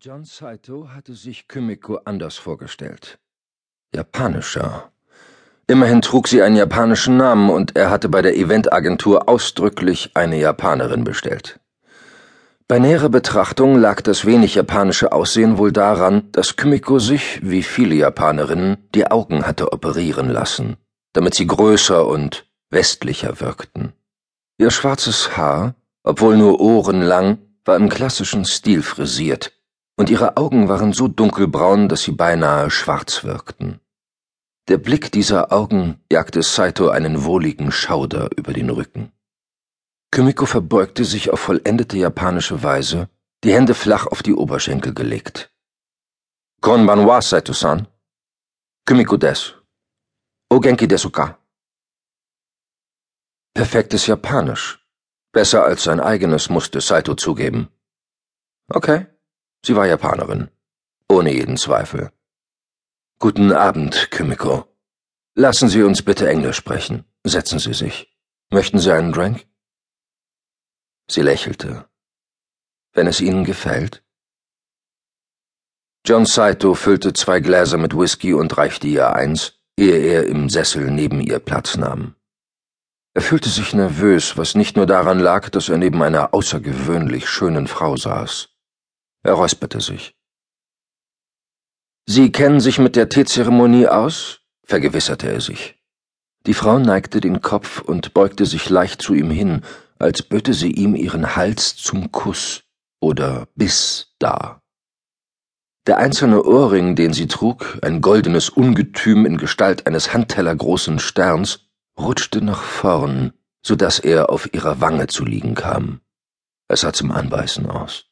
John Saito hatte sich Kymiko anders vorgestellt. Japanischer. Immerhin trug sie einen japanischen Namen und er hatte bei der Eventagentur ausdrücklich eine Japanerin bestellt. Bei näherer Betrachtung lag das wenig japanische Aussehen wohl daran, dass Kymiko sich, wie viele Japanerinnen, die Augen hatte operieren lassen, damit sie größer und westlicher wirkten. Ihr schwarzes Haar, obwohl nur ohrenlang, war im klassischen Stil frisiert und ihre Augen waren so dunkelbraun, dass sie beinahe schwarz wirkten. Der Blick dieser Augen jagte Saito einen wohligen Schauder über den Rücken. Kymiko verbeugte sich auf vollendete japanische Weise, die Hände flach auf die Oberschenkel gelegt. Konbanwa, Saito-san. Kymiko des. O genki desu ka? Perfektes Japanisch. Besser als sein eigenes musste Saito zugeben. Okay. Sie war Japanerin. Ohne jeden Zweifel. Guten Abend, Kymiko. Lassen Sie uns bitte Englisch sprechen. Setzen Sie sich. Möchten Sie einen Drink? Sie lächelte. Wenn es Ihnen gefällt? John Saito füllte zwei Gläser mit Whisky und reichte ihr eins, ehe er im Sessel neben ihr Platz nahm. Er fühlte sich nervös, was nicht nur daran lag, dass er neben einer außergewöhnlich schönen Frau saß. Er räusperte sich. Sie kennen sich mit der Teezeremonie aus? vergewisserte er sich. Die Frau neigte den Kopf und beugte sich leicht zu ihm hin, als böte sie ihm ihren Hals zum Kuss oder Biss dar. Der einzelne Ohrring, den sie trug, ein goldenes Ungetüm in Gestalt eines handtellergroßen Sterns, rutschte nach vorn, so dass er auf ihrer Wange zu liegen kam. Es sah zum Anbeißen aus.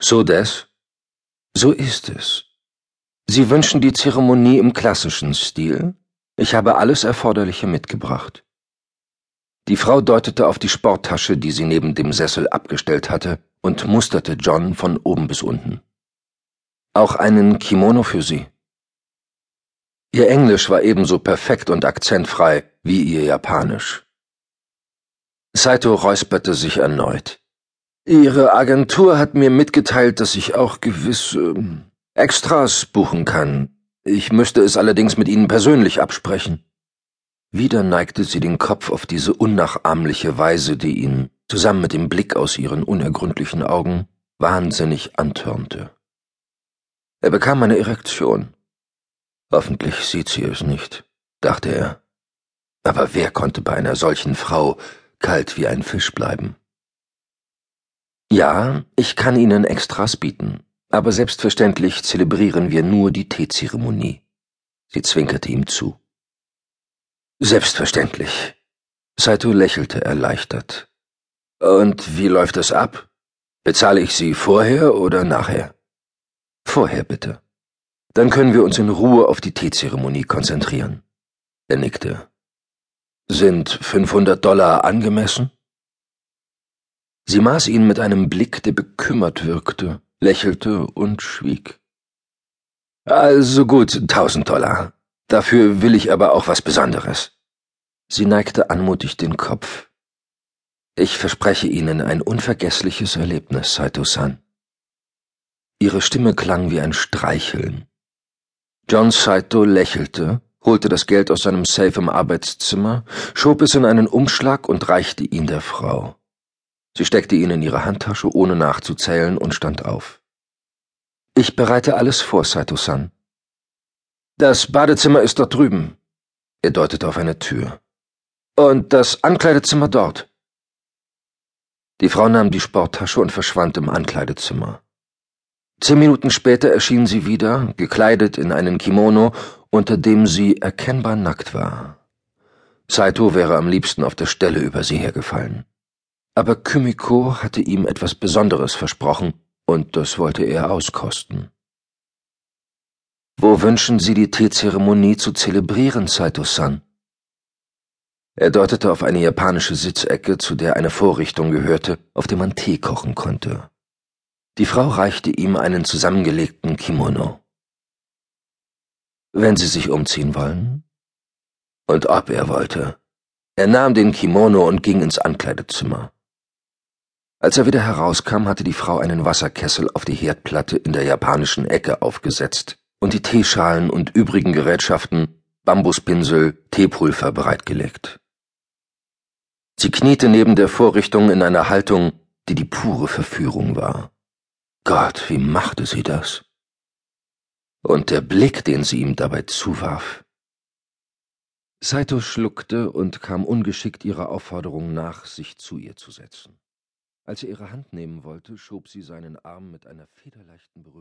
So des? So ist es. Sie wünschen die Zeremonie im klassischen Stil? Ich habe alles Erforderliche mitgebracht. Die Frau deutete auf die Sporttasche, die sie neben dem Sessel abgestellt hatte, und musterte John von oben bis unten. Auch einen Kimono für sie. Ihr Englisch war ebenso perfekt und akzentfrei wie ihr Japanisch. Saito räusperte sich erneut. Ihre Agentur hat mir mitgeteilt, dass ich auch gewisse ähm, Extras buchen kann. Ich müsste es allerdings mit Ihnen persönlich absprechen. Wieder neigte sie den Kopf auf diese unnachahmliche Weise, die ihn, zusammen mit dem Blick aus ihren unergründlichen Augen, wahnsinnig antörnte. Er bekam eine Erektion. Hoffentlich sieht sie es nicht, dachte er. Aber wer konnte bei einer solchen Frau kalt wie ein Fisch bleiben? Ja, ich kann Ihnen Extras bieten, aber selbstverständlich zelebrieren wir nur die Teezeremonie. Sie zwinkerte ihm zu. Selbstverständlich. Saito lächelte erleichtert. Und wie läuft es ab? Bezahle ich Sie vorher oder nachher? Vorher bitte. Dann können wir uns in Ruhe auf die Teezeremonie konzentrieren. Er nickte. Sind 500 Dollar angemessen? Sie maß ihn mit einem Blick, der bekümmert wirkte, lächelte und schwieg. Also gut, tausend Dollar. Dafür will ich aber auch was Besonderes. Sie neigte anmutig den Kopf. Ich verspreche Ihnen ein unvergessliches Erlebnis, Saito-san. Ihre Stimme klang wie ein Streicheln. John Saito lächelte, holte das Geld aus seinem Safe im Arbeitszimmer, schob es in einen Umschlag und reichte ihn der Frau. Sie steckte ihn in ihre Handtasche, ohne nachzuzählen, und stand auf. Ich bereite alles vor, Saito-san. Das Badezimmer ist dort drüben. Er deutete auf eine Tür. Und das Ankleidezimmer dort. Die Frau nahm die Sporttasche und verschwand im Ankleidezimmer. Zehn Minuten später erschien sie wieder, gekleidet in einen Kimono, unter dem sie erkennbar nackt war. Saito wäre am liebsten auf der Stelle über sie hergefallen. Aber Kymiko hatte ihm etwas Besonderes versprochen, und das wollte er auskosten. Wo wünschen Sie die Teezeremonie zu zelebrieren, Saito-san? Er deutete auf eine japanische Sitzecke, zu der eine Vorrichtung gehörte, auf der man Tee kochen konnte. Die Frau reichte ihm einen zusammengelegten Kimono. Wenn Sie sich umziehen wollen? Und ob er wollte. Er nahm den Kimono und ging ins Ankleidezimmer. Als er wieder herauskam, hatte die Frau einen Wasserkessel auf die Herdplatte in der japanischen Ecke aufgesetzt und die Teeschalen und übrigen Gerätschaften, Bambuspinsel, Teepulver bereitgelegt. Sie kniete neben der Vorrichtung in einer Haltung, die die pure Verführung war. Gott, wie machte sie das? Und der Blick, den sie ihm dabei zuwarf. Saito schluckte und kam ungeschickt ihrer Aufforderung nach, sich zu ihr zu setzen. Als er ihre Hand nehmen wollte, schob sie seinen Arm mit einer federleichten Berührung